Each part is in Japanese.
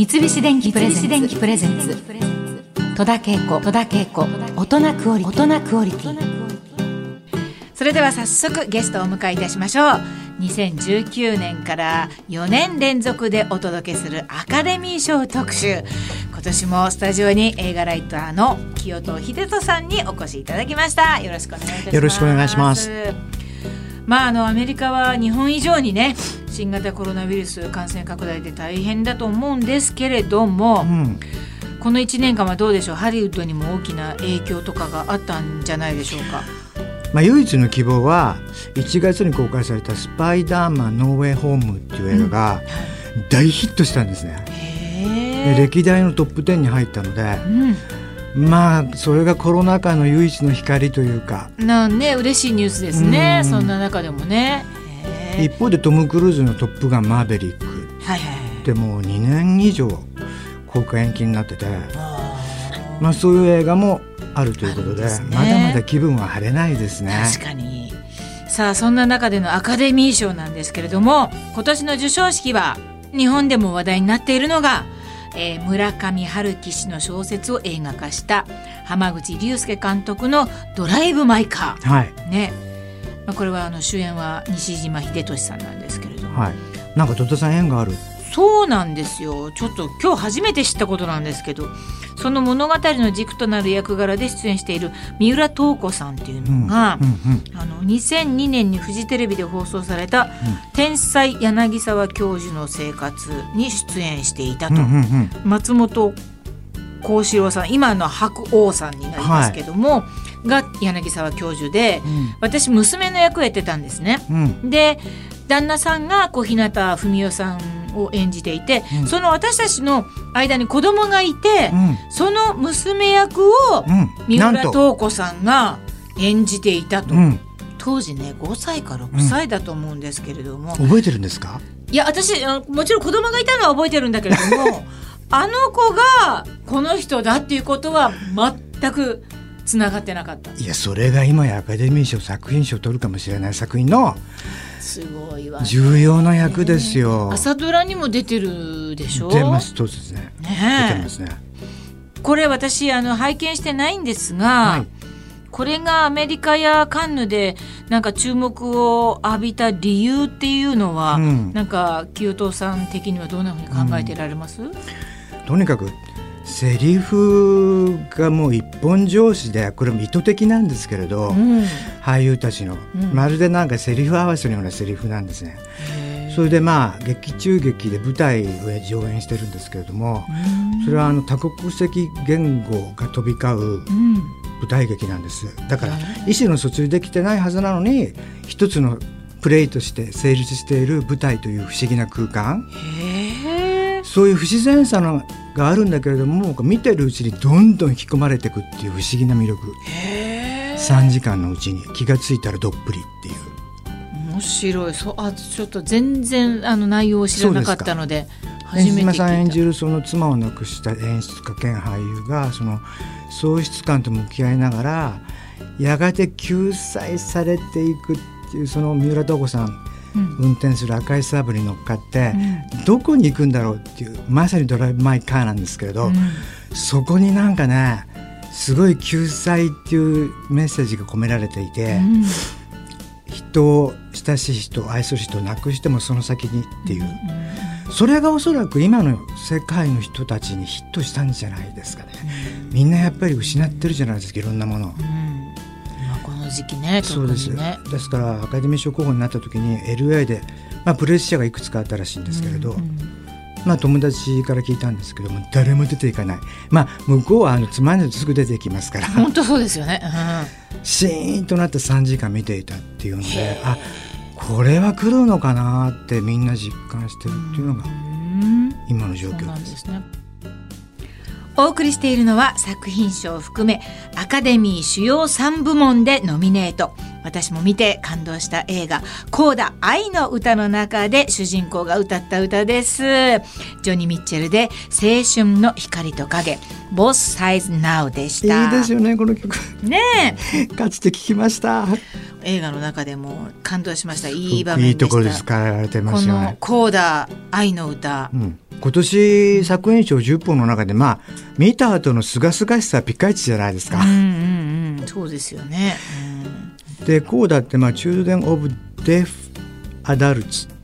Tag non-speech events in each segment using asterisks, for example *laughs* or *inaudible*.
三菱電機プレゼンツ。戸田恵子戸田恵子大人クオリティ。それでは早速ゲストをお迎えいたしましょう。2019年から4年連続でお届けするアカデミー賞特集。今年もスタジオに映画ライターの清戸秀人さんにお越しいただきました。よろしくお願いいたします。よろしくお願いします。まああのアメリカは日本以上にね新型コロナウイルス感染拡大で大変だと思うんですけれども、うん、この1年間はどうでしょう？ハリウッドにも大きな影響とかがあったんじゃないでしょうか？まあ、唯一の希望は1月に公開された「スパイダーマンノーウェイホーム」っていう映画が大ヒットしたんですね。へえ、で歴代のトップ10に入ったのでうん、まあそれがコロナ禍の唯一の光というか。なんね嬉しいニュースですね。うん。そんな中でもね一方でトム・クルーズの「トップガンマーヴェリック。はいはい」でもう2年以上公開延期になってて、あまあ、そういう映画もあるということで。ね。まだまだ気分は晴れないですね。ー確かに。さあそんな中でのアカデミー賞なんですけれども今年の授賞式は日本でも話題になっているのが、えー村上春樹氏の小説を映画化した浜口竜介監督の「ドライブ・マイ・カー。はい」ね、まあ、これはあの主演は西島秀俊さんなんですけれども。はい、なんか戸田さん縁がある。そうなんですよ。ちょっと今日初めて知ったことなんですけど。その物語の軸となる役柄で出演している三浦透子さんっていうのが、うんうんあの2002年にフジテレビで放送された「天才柳沢教授の生活」に出演していたと、うんうんうん。松本幸四郎さん今の白鸚さんになりますけども、が柳沢教授でうん。私娘の役をやってたんですね。うん。で旦那さんが小日向文世さんを演じていて、うん。その私たちの間に子供がいて、うん。その娘役をうん。三浦透子さんが演じていたと、うん、当時ね5歳か6歳だと思うんですけれども、覚えてるんですか？いや私もちろん子供がいたのは覚えてるんだけれども *laughs* あの子がこの人だっていうことは全くつながってなかったいやそれが今やアカデミー賞作品賞を取るかもしれない作品のすごいわ、ね、重要な役ですよ。朝ドラにも出てるでしょ？出ますそうですね。出てますね。これ私あの拝見してないんですが、はい。これがアメリカやカンヌでなんか注目を浴びた理由っていうのは、うん。なんか清藤さん的にはどんなふうに考えてられます、とにかくセリフがもう一本上司でこれも意図的なんですけれど、うん。俳優たちの、うん。まるでなんかセリフ合わせのようなセリフなんですね。それでまあ劇中劇で舞台を上演してるんですけれども、それはあの多国籍言語が飛び交ううん。舞台劇なんです。だから意思の疎通できてないはずなのに一つのプレイとして成立している舞台という不思議な空間。そういう不自然さのがあるんだけれども見てるうちにどんどん引き込まれていくっていう不思議な魅力。へえ3時間のうちに気がついたらどっぷりっていう。面白い。そうあちょっと全然あの内容を知らなかったので初めて聞いた。さん演じるその妻を亡くした演出家兼俳優がその喪失感と向き合いながらやがて救済されていくっていうその三浦透子さん運転する赤いサーブに乗っかって、どこに行くんだろうっていうまさにドライブ・マイ・カーなんですけれど、うん。そこになんかねすごい救済っていうメッセージが込められていて、うん。人を親しい人愛する人を亡くしてもその先にっていう、それがおそらく今の世界の人たちにヒットしたんじゃないですかね、みんなやっぱり失ってるじゃないですかいろんなもの。時期ね特そうです。にね。ですからアカデミー賞候補になった時に LA で、まあ、プレッシャーがいくつかあったらしいんですけれど、うんまあ、友達から聞いたんですけども誰も出ていかない、まあ、向こうはあのつまんないとすぐ出ていきますから。本当そうですよね、シーンとなって3時間見ていたっていうのであこれは来るのかなってみんな実感してるっていうのがうん。今の状況で。んですすねお送りしているのは作品賞を含めアカデミー主要3部門でノミネート。私も見て感動した映画「コーダ愛の歌」の中で主人公が歌った歌です。ジョニー・ミッチェルで「青春の光と影。Both Sides Now」でした。いいですよねこの曲。ねえ。かつて聞きました。映画の中でも感動しました。いい場面でした。いいところで使われてまこのすよ。ね「コーダ愛の歌」うん今年作品賞10本の中でまあ見た後のすがすがしさはピカイチじゃないですか。うんうんうん、そうですよね。でこうだってまあ Children of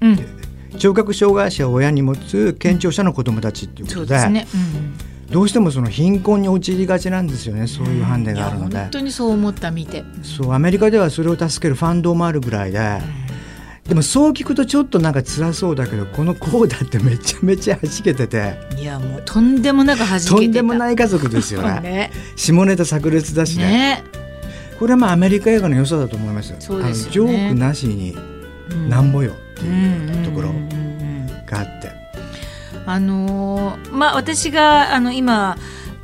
うん聴覚障害者を親に持つ健常者の子どもたちっていうことでそうですね。うんどうしてもその貧困に陥りがちなんですよねそういうハンデがあるので、本当にそう思った見て。そうアメリカではそれを助けるファンドもあるぐらいで、でもそう聞くとちょっとなんか辛そうだけどこのコーダってめちゃめちゃ弾けてて。いやもうとんでもなく弾けてた。とんでもない家族ですよね *laughs* ね。下ネタ炸裂だしね。ね。これはまあアメリカ映画の良さだと思いますそうですよね。ジョークなしにうん。なんぼよってうんいうところがあって、あのーまあ私があの今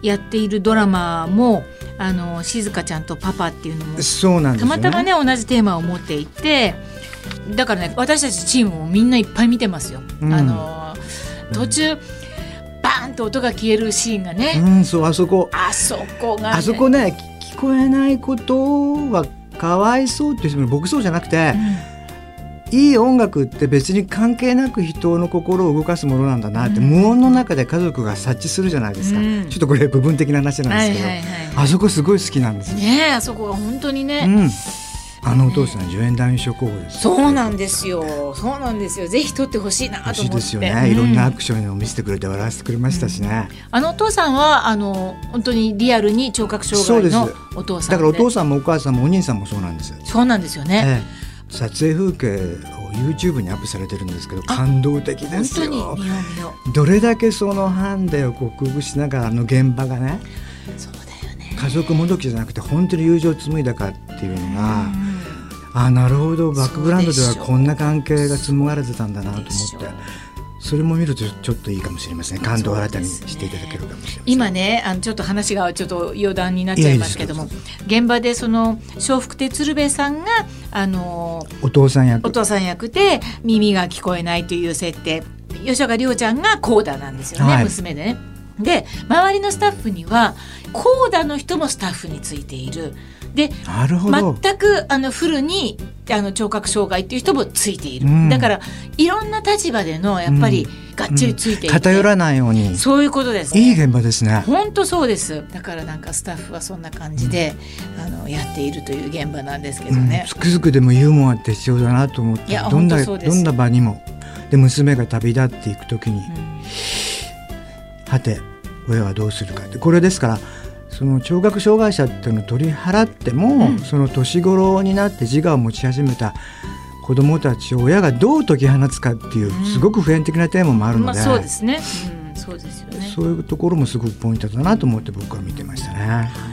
やっているドラマもあの静香ちゃんとパパっていうのもそうなんですよね。たまたまね同じテーマを持っていてだからね私たちチームもみんないっぱい見てますよ。うん。あのー途中バーンと音が消えるシーンがね、うんそうあそこ。あそこが、ね、あそこね聞聞こえないことはかわいそうっていう僕そうじゃなくて、いい音楽って別に関係なく人の心を動かすものなんだなって、うん。無音の中で家族が察知するじゃないですか、うん。ちょっとこれ部分的な話なんですけど、あそこすごい好きなんですよ、ねえあそこが本当にね、うん、あのお父さん助演男優賞候補ですそうなんですよ。そうなんですよ。ぜひ撮ってほしいなと思って。ですよね、いろんなアクションを見せてくれて笑わせてくれましたしね、あのお父さんはあの本当にリアルに聴覚障害のお父さんだからお父ささんもお母さんもお兄さんもそうなんです、んそうなんですよね、ええ。撮影風景を YouTube にアップされてるんですけど感動的で本すよどれだけそのハンデを克服しながらあの現場がね。うそうだよね。家族もどきじゃなくて本当に友情を紡いだかっていうのが、うんあなるほど。バックグラウンドではこんな関係が紡がれてたんだなと思って。それも見るとちょっといいかもしれません。感動を新たにしていただけるかもしれません。今ねあのちょっと話がちょっと余談になっちゃいますけども現場でその笑福亭鶴瓶さんがあのお父さん役。お父さん役で耳が聞こえないという設定。吉岡里帆ちゃんがコーダなんですよね、はい。娘でね。で周りのスタッフにはコーダの人もスタッフについている。で全くあのフルにあの聴覚障害っていう人もついている、うん。だからいろんな立場でのやっぱりがっちりついていて、偏らないように。そういうことです、いい現場ですね。本当そうです。だからなんかスタッフはそんな感じで、あのやっているという現場なんですけどね。うん、、つくづくでもユーモアって必要だなと思ってどんなどんな場にも。で娘が旅立っていく時にうん。はて親はどうするかって。これですからその聴覚障害者っていうのを取り払っても、うん。その年頃になって自我を持ち始めた子どもたちを親がどう解き放つかっていううん。すごく普遍的なテーマもあるので、まあそうですね、うん、そうですよね。そういうところもすごくポイントだなと思って僕は見てましたね。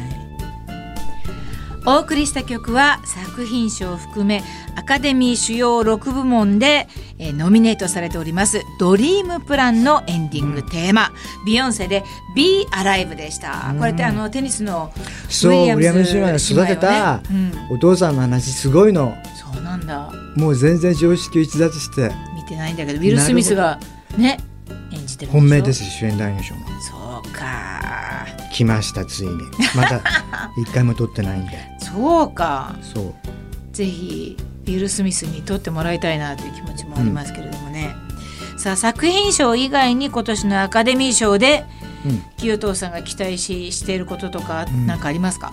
お送りした曲は作品賞を含めアカデミー主要6部門で、えーノミネートされております「ドリームプラン」のエンディングテーマ、ビヨンセで「Be Alive」でした、これってあのテニスのそうウィリアム・シューマンが育てたうん。お父さんの話すごいの。そうなんだ。もう全然常識を逸脱して。見てないんだけどウィル・スミスがね演じてる本命です主演男優賞も。そうか。来ましたついに。まだ一回も撮ってないんで。そうか。そう。ぜひウィル・スミスに撮ってもらいたいなという気持ちもありますけれどもね、さあ作品賞以外に今年のアカデミー賞でうん。清藤さんが期待ししていることとかん。何かありますか、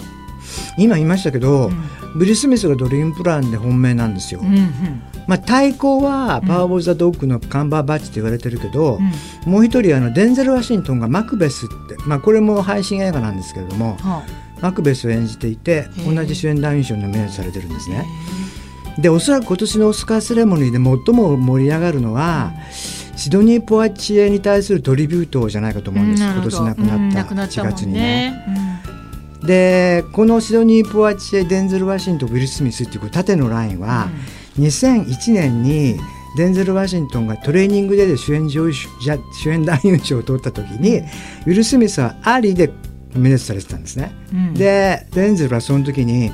今言いましたけど、うん。ブリス・ミスがドリームプランで本命なんですよ、うんうん。まあ、対抗はパワー・オブ・ザ・ドッグのカンバーバッチって言われてるけど、うん。もう一人あのデンゼル・ワシントンがマクベスって、まあ、これも配信映画なんですけれどもはマクベスを演じていて同じ主演男優賞にノミネートされてるんですね。でおそらく今年のオスカーセレモニーで最も盛り上がるのは、シドニー・ポワチエに対するトリビュートじゃないかと思うんです、今年亡くなった4くなったもん月にね。ね。でこのシドニー・ポワチエデンゼル・ワシントンウィル・スミスっていう縦のラインは、2001年にデンゼル・ワシントンがトレーニングデーで主演女優主演男優賞を取った時に、ウィル・スミスはアリでノミネートされてたんですね。うん。でデンゼルはその時に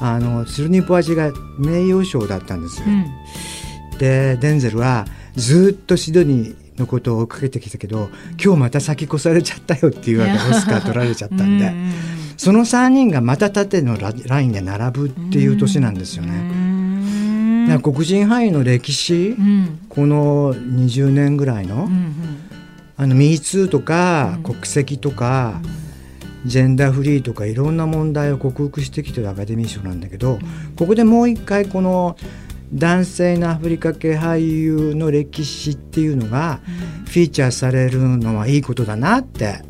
あのシドニー・ポワチエが名誉賞だったんですよ。うん。でデンゼルはずっとシドニーのことを追いかけてきたけど今日また先越されちゃったよっていうわけでオスカー取られちゃったんで、うんその3人がまた縦のララインで並ぶっていう年なんですようね。んだから黒人俳優の歴史、うん。この20年ぐらいの、うんあの MeToo とか、国籍とか、ジェンダーフリーとかいろんな問題を克服してきてるアカデミー賞なんだけど、ここでもう一回この男性のアフリカ系俳優の歴史っていうのがフィーチャーされるのはいいことだなって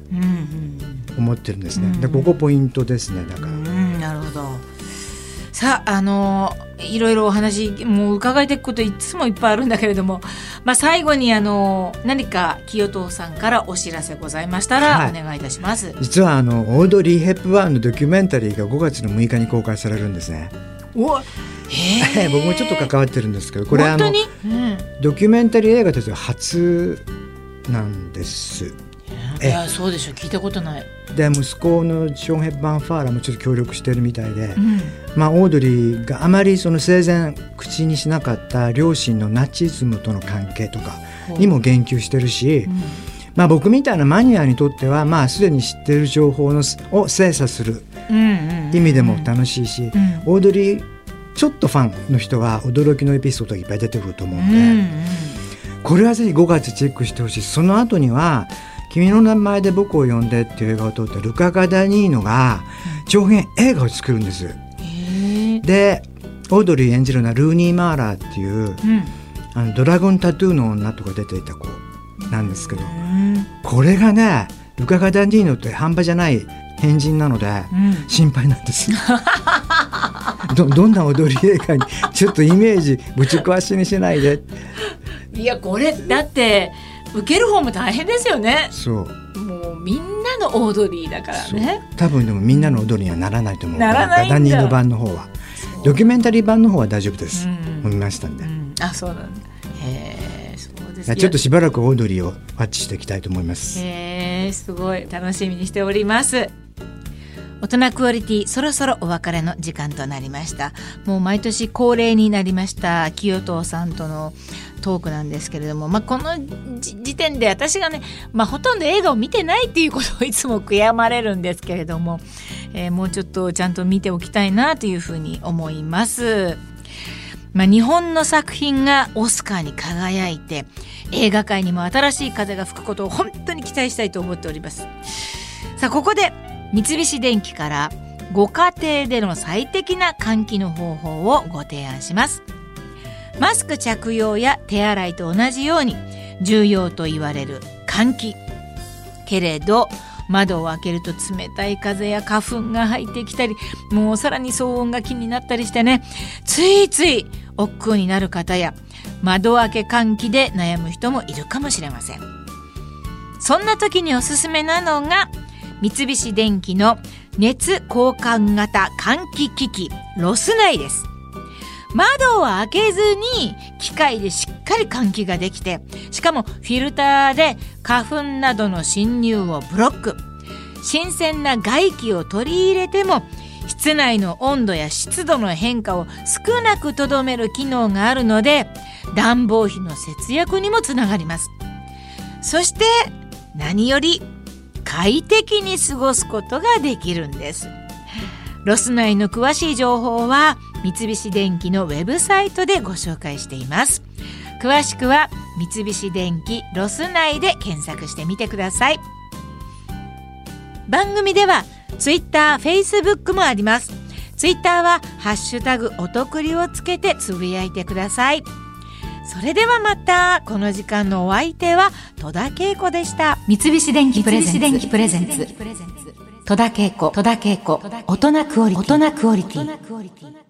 思ってるんですね。でここポイントですねだから。なるほど。さああのいろいろお話もう伺いていくこといつもいっぱいあるんだけれども、まあ、最後にあの何か清藤さんからお知らせございましたらお願いいたします、はい、実はあのオードリー・ヘップバーンのドキュメンタリーが5月の6日に公開されるんですね。お僕もちょっと関わってるんですけどこれあの、うん、ドキュメンタリー映画としては初なんです。いやそうでしょ聞いたことない。で息子のショーン・ヘッバン・ファーラーもちょっと協力してるみたいで、うん、まあ、オードリーがあまりその生前口にしなかった両親のナチズムとの関係とかにも言及してるし、うん、まあ、僕みたいなマニアにとっては、まあ、すでに知ってる情報のを精査する意味でも楽しいし、オードリーちょっとファンの人は驚きのエピソードがいっぱい出てくると思うんで、うんうん、これはぜひ5月チェックしてほしい。その後には「君の名前で僕を呼んで」っていう映画を撮ったルカ・ガダニーノが長編映画を作るんです。でオードリー演じるのはルーニー・マーラーっていう、うん、あのドラゴンタトゥーの女とか出ていた子なんですけど、これがねルカ・ガダニーノって半端じゃない変人なので、心配なんです。どどんな踊り映画にちょっとイメージぶち壊しにしないで。いやこれだって受ける方も大変ですよね。そう。もうみんなのオードリーだからね。多分でもみんなの踊りにはならないと思う。ならないダニーの版の方は。ドキュメンタリー版の方は大丈夫です、うん、見ましたんで、うん、あそうなんだ。へえそうですちょっとしばらくオードリーをワッチしていきたいと思います。へえすごい。楽しみにしております大人クオリティそろそろお別れの時間となりましたもう毎年恒例になりました清藤さんとのトークなんですけれども、まあ、この時点で私がね、まあ、ほとんど映画を見てないっていうことをいつも悔やまれるんですけれども、えー、もうちょっとちゃんと見ておきたいなというふうに思います。まあ、日本の作品がオスカーに輝いて映画界にも新しい風が吹くことを本当に期待したいと思っております。さあここで三菱電機からご家庭での最適な換気の方法をご提案します。マスク着用や手洗いと同じように重要と言われる換気。けれど窓を開けると冷たい風や花粉が入ってきたりもうさらに騒音が気になったりしてね。ついつい億劫になる方や窓開け換気で悩む人もいるかもしれません。そんな時におすすめなのが三菱電機の熱交換型換気機器ロス内です。窓を開けずに機械でしっかり換気ができてしかもフィルターで花粉などの侵入をブロック。新鮮な外気を取り入れても室内の温度や湿度の変化を少なくとどめる機能があるので暖房費の節約にもつながります。そして何より快適に過ごすことができるんです。ロスナイの詳しい情報は三菱電機のウェブサイトでご紹介しています。詳しくは三菱電機ロスナイで検索してみてください。番組ではツイッター、フェイスブックもあります。ツイッターはハッシュタグお得りをつけてつぶやいてください。それではまたこの時間のお相手は戸田恵子でした。三菱電機プレゼンツ。戸田恵子。大人クオリティ